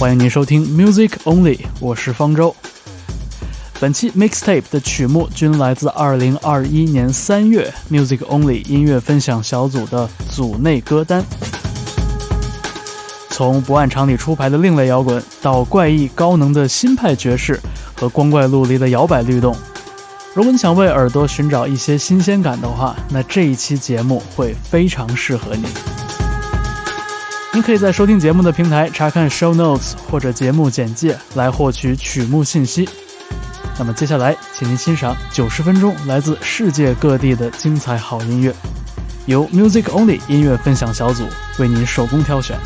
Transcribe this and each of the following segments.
欢迎您收听 Music Only，我是方舟。本期 Mixtape 的曲目均来自2021年3月 Music Only 音乐分享小组的组内歌单。从不按常理出牌的另类摇滚，到怪异高能的新派爵士和光怪陆离的摇摆律动，如果你想为耳朵寻找一些新鲜感的话，那这一期节目会非常适合你。您可以在收听节目的平台查看 show notes 或者节目简介来获取曲目信息。那么接下来，请您欣赏九十分钟来自世界各地的精彩好音乐，由 Music Only 音乐分享小组为您手工挑选。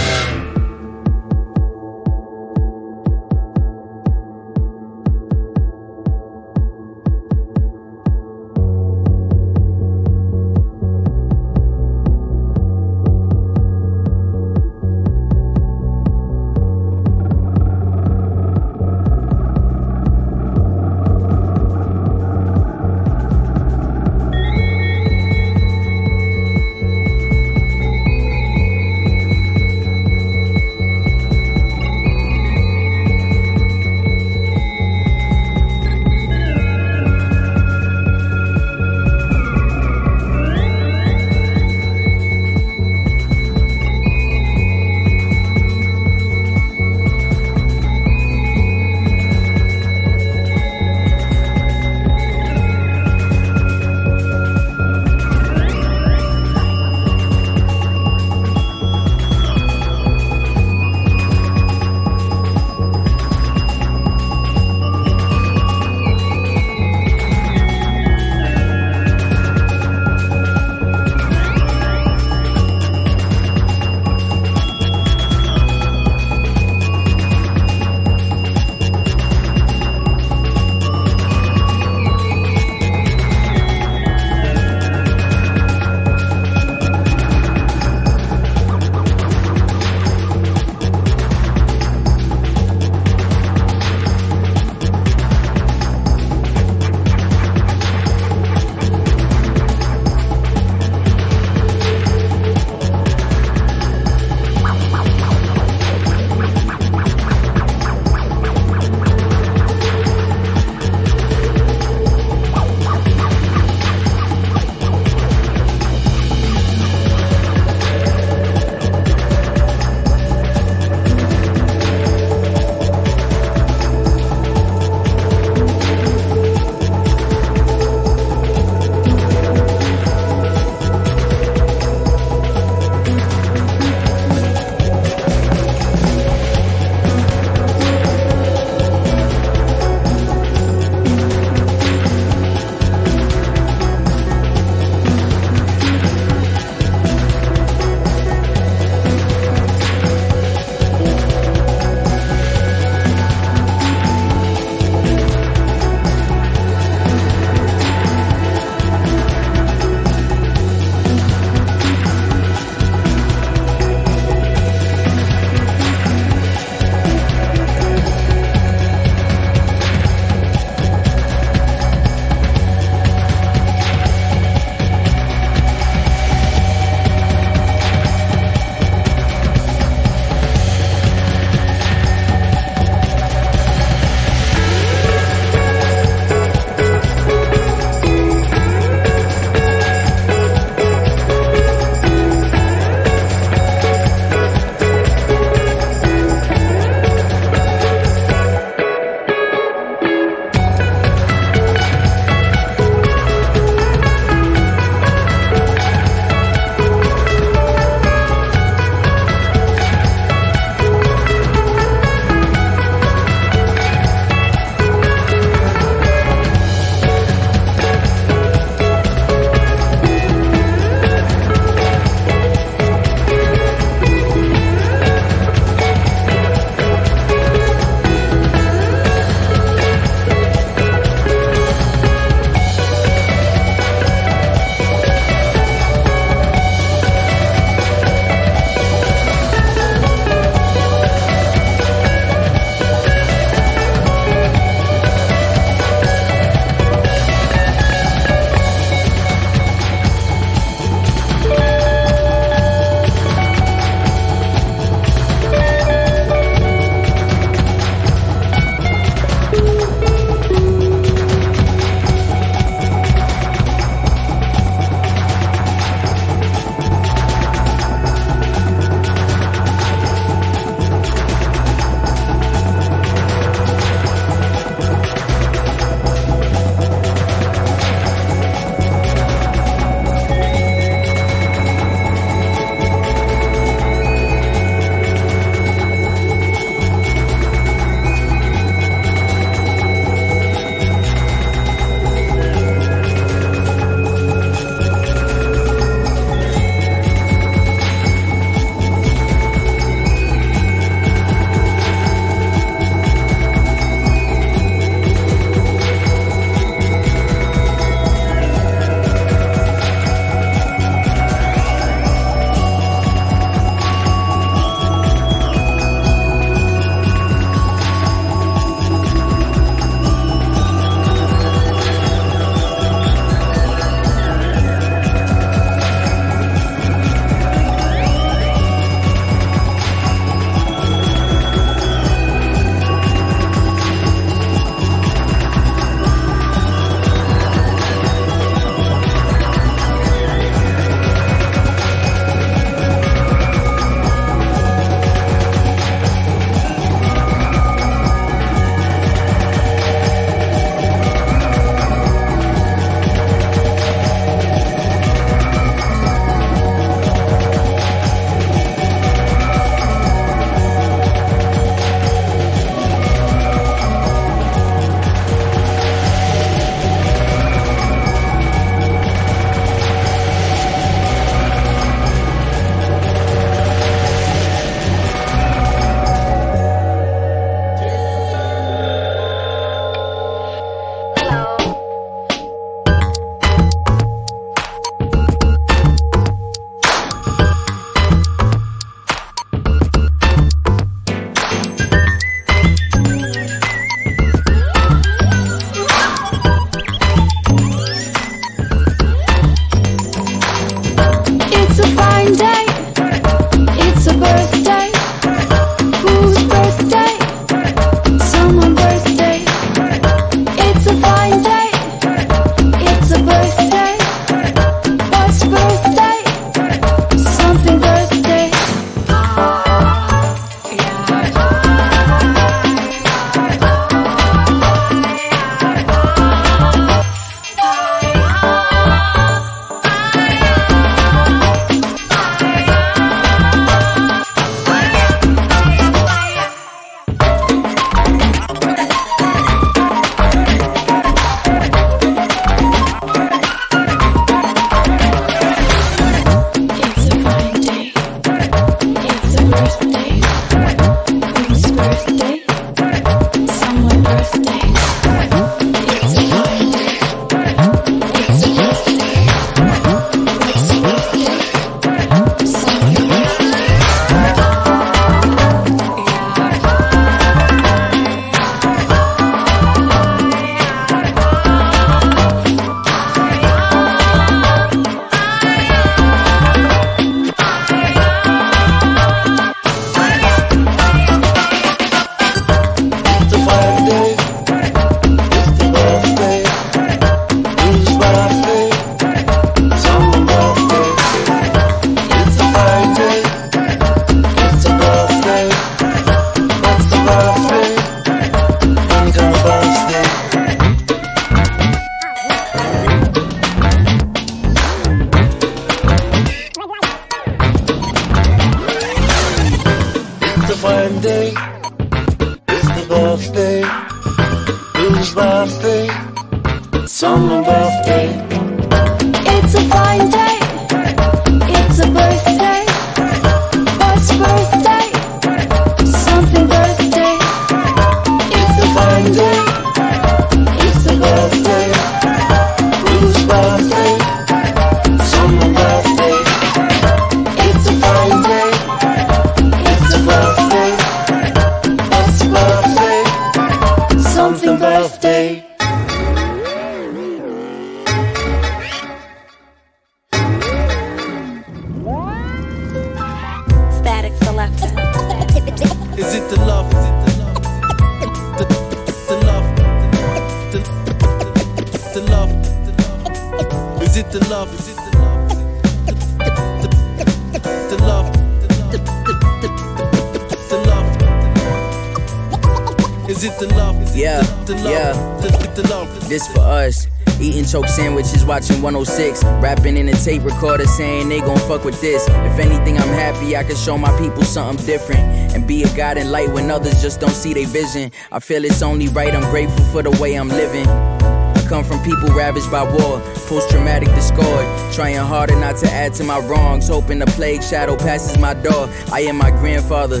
In recorder saying they gon' fuck with this. If anything, I'm happy I can show my people something different. And be a guiding light when others just don't see their vision. I feel it's only right, I'm grateful for the way I'm living. I come from people ravaged by war, post traumatic discord. Trying harder not to add to my wrongs, hoping the plague shadow passes my door. I am my grandfather.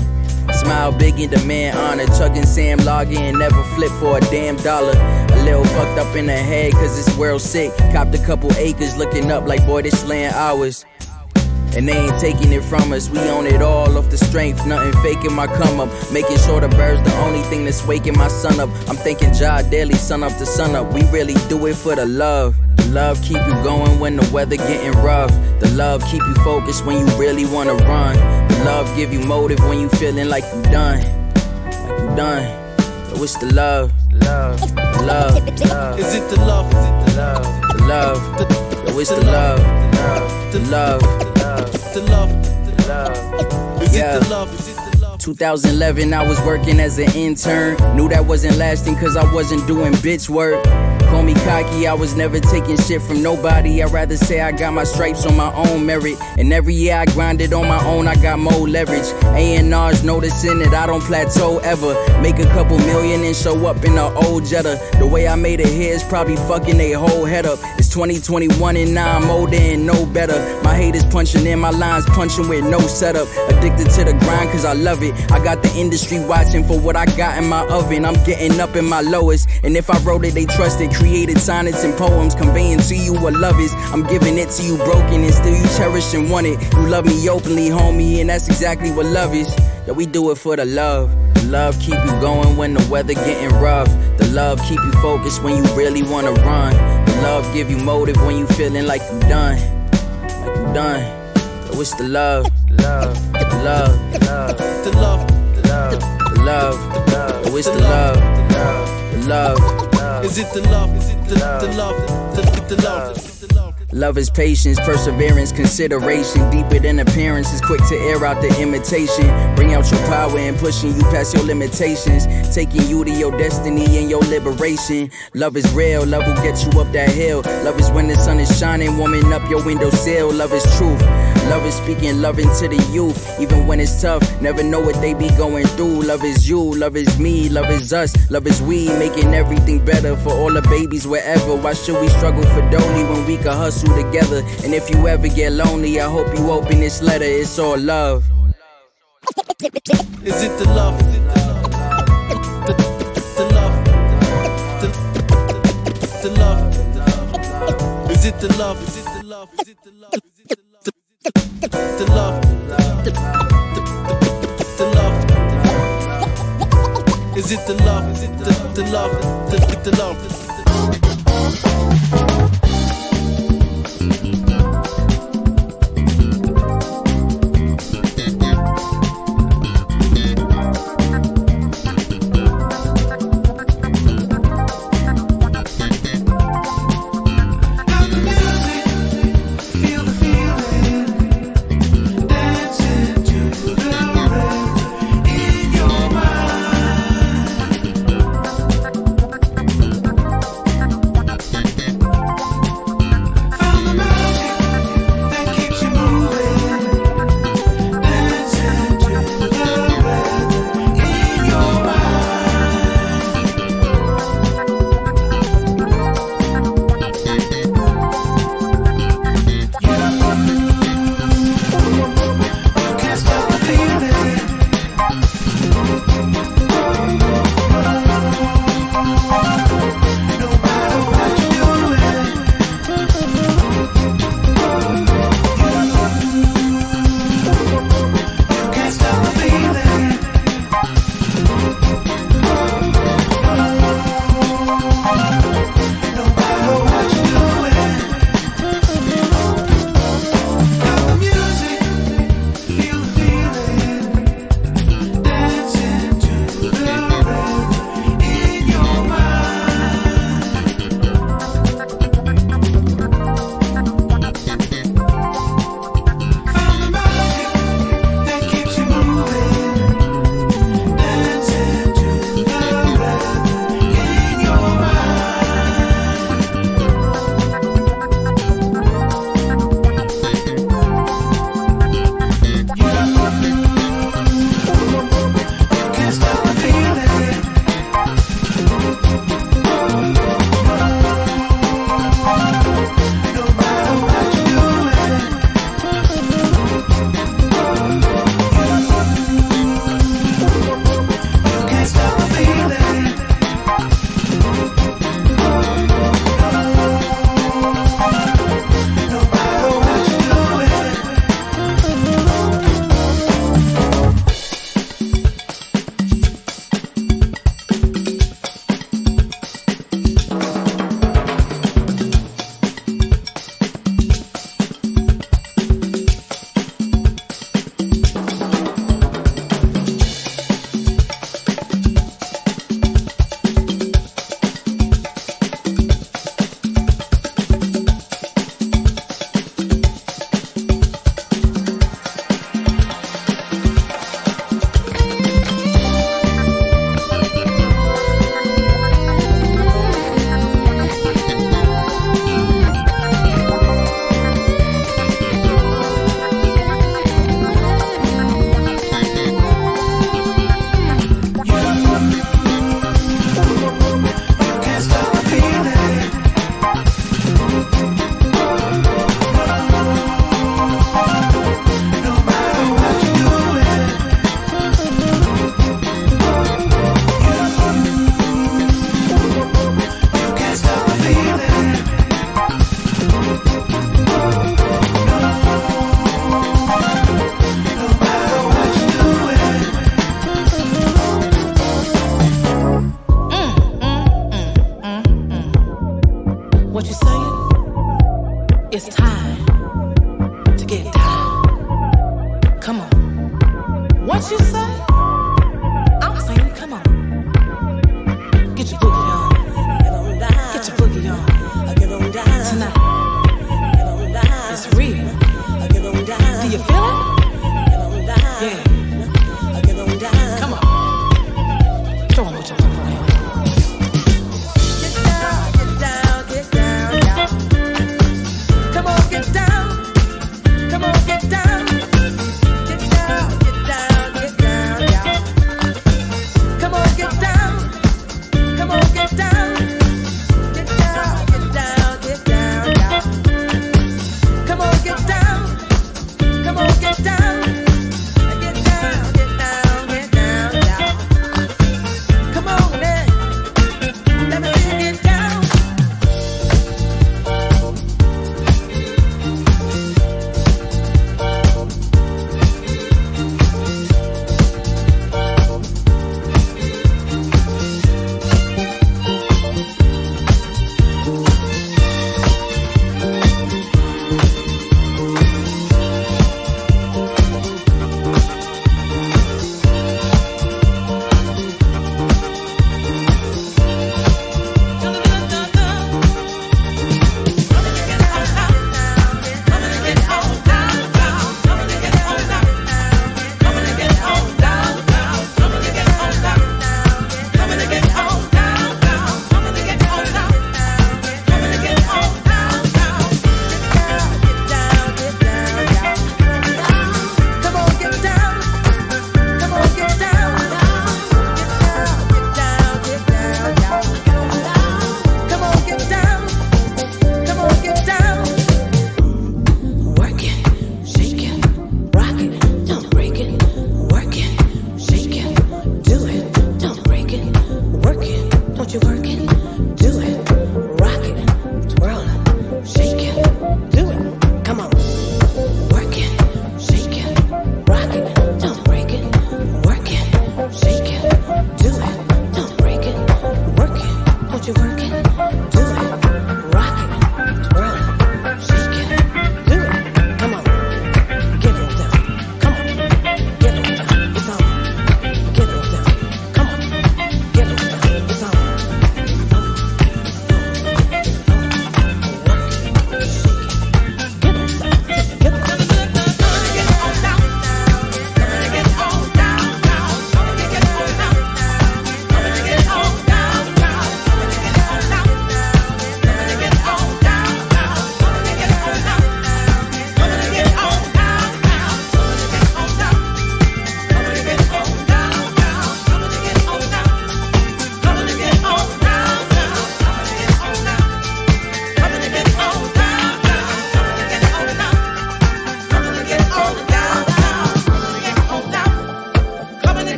Smile big and demand honor. Chugging Sam logging and never flip for a damn dollar. A little fucked up in the head cause this world sick. Copped a couple acres looking up like boy this land ours. And they ain't taking it from us. We own it all off the strength. Nothing faking my come up. Making sure the birds the only thing that's waking my son up. I'm thinking Jah daily, sun up to sun up. We really do it for the love. The love keep you going when the weather getting rough. The love keep you focused when you really wanna run. The love give you motive when you feeling like you done. Like you done. So it's the love. Love. The love. Love. Is it the love? Is it the love? The love. The, Yo, oh, it's the love. the The love. The love. The love. Is Yeah. it the love? Is it the love? 2011, I was working as an intern. Knew that wasn't lasting cause I wasn't doing bitch work. Call me cocky, I was never taking shit from nobody. I'd rather say I got my stripes on my own merit. And every year I grinded on my own, I got more leverage. A&R's noticing that I don't plateau ever. Make a couple million and show up in an old Jetta. The way I made it here is probably fucking they whole head up. It's 2021 and now I'm older and no better. My haters punching in, my lines punching with no setup. Addicted to the grind cause I love it. I got the industry watching for what I got in my oven. I'm getting up in my lowest. And if I wrote it, they trusted. Created sonnets and poems, conveying to you what love is. I'm giving it to you broken and still you cherish and want it. You love me openly, homie, and that's exactly what love is. Yeah, we do it for the love. The love keep you going when the weather getting rough. The love keep you focused when you really wanna run. The love give you motive when you feeling like you done. Like you done. So it's the love. Love. The love. The love. The love. The love. Oh, it's the love. The love. Is it the love? Is it the, the love? The, the, the love. The love. Love is patience, perseverance, consideration. Deeper than appearance is quick to air out the imitation. Bring out your power and pushing you past your limitations. Taking you to your destiny and your liberation. Love is real, love will get you up that hill. Love is when the sun is shining, warming up your windowsill. Love is truth. Love is speaking love into the youth. Even when it's tough, never know what they be going through. Love is you, love is me, love is us, love is we. Making everything better for all the babies wherever. Why should we struggle for dolly when we can hustle together? And if you ever get lonely, I hope you open this letter. It's all love. Is it the love? Is it the love? The, the love. The, the love? Is it the love? Is it the love? Is it the love? The, love. The love. Is it the love? Is it the, the love? The, the love.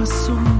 awesome.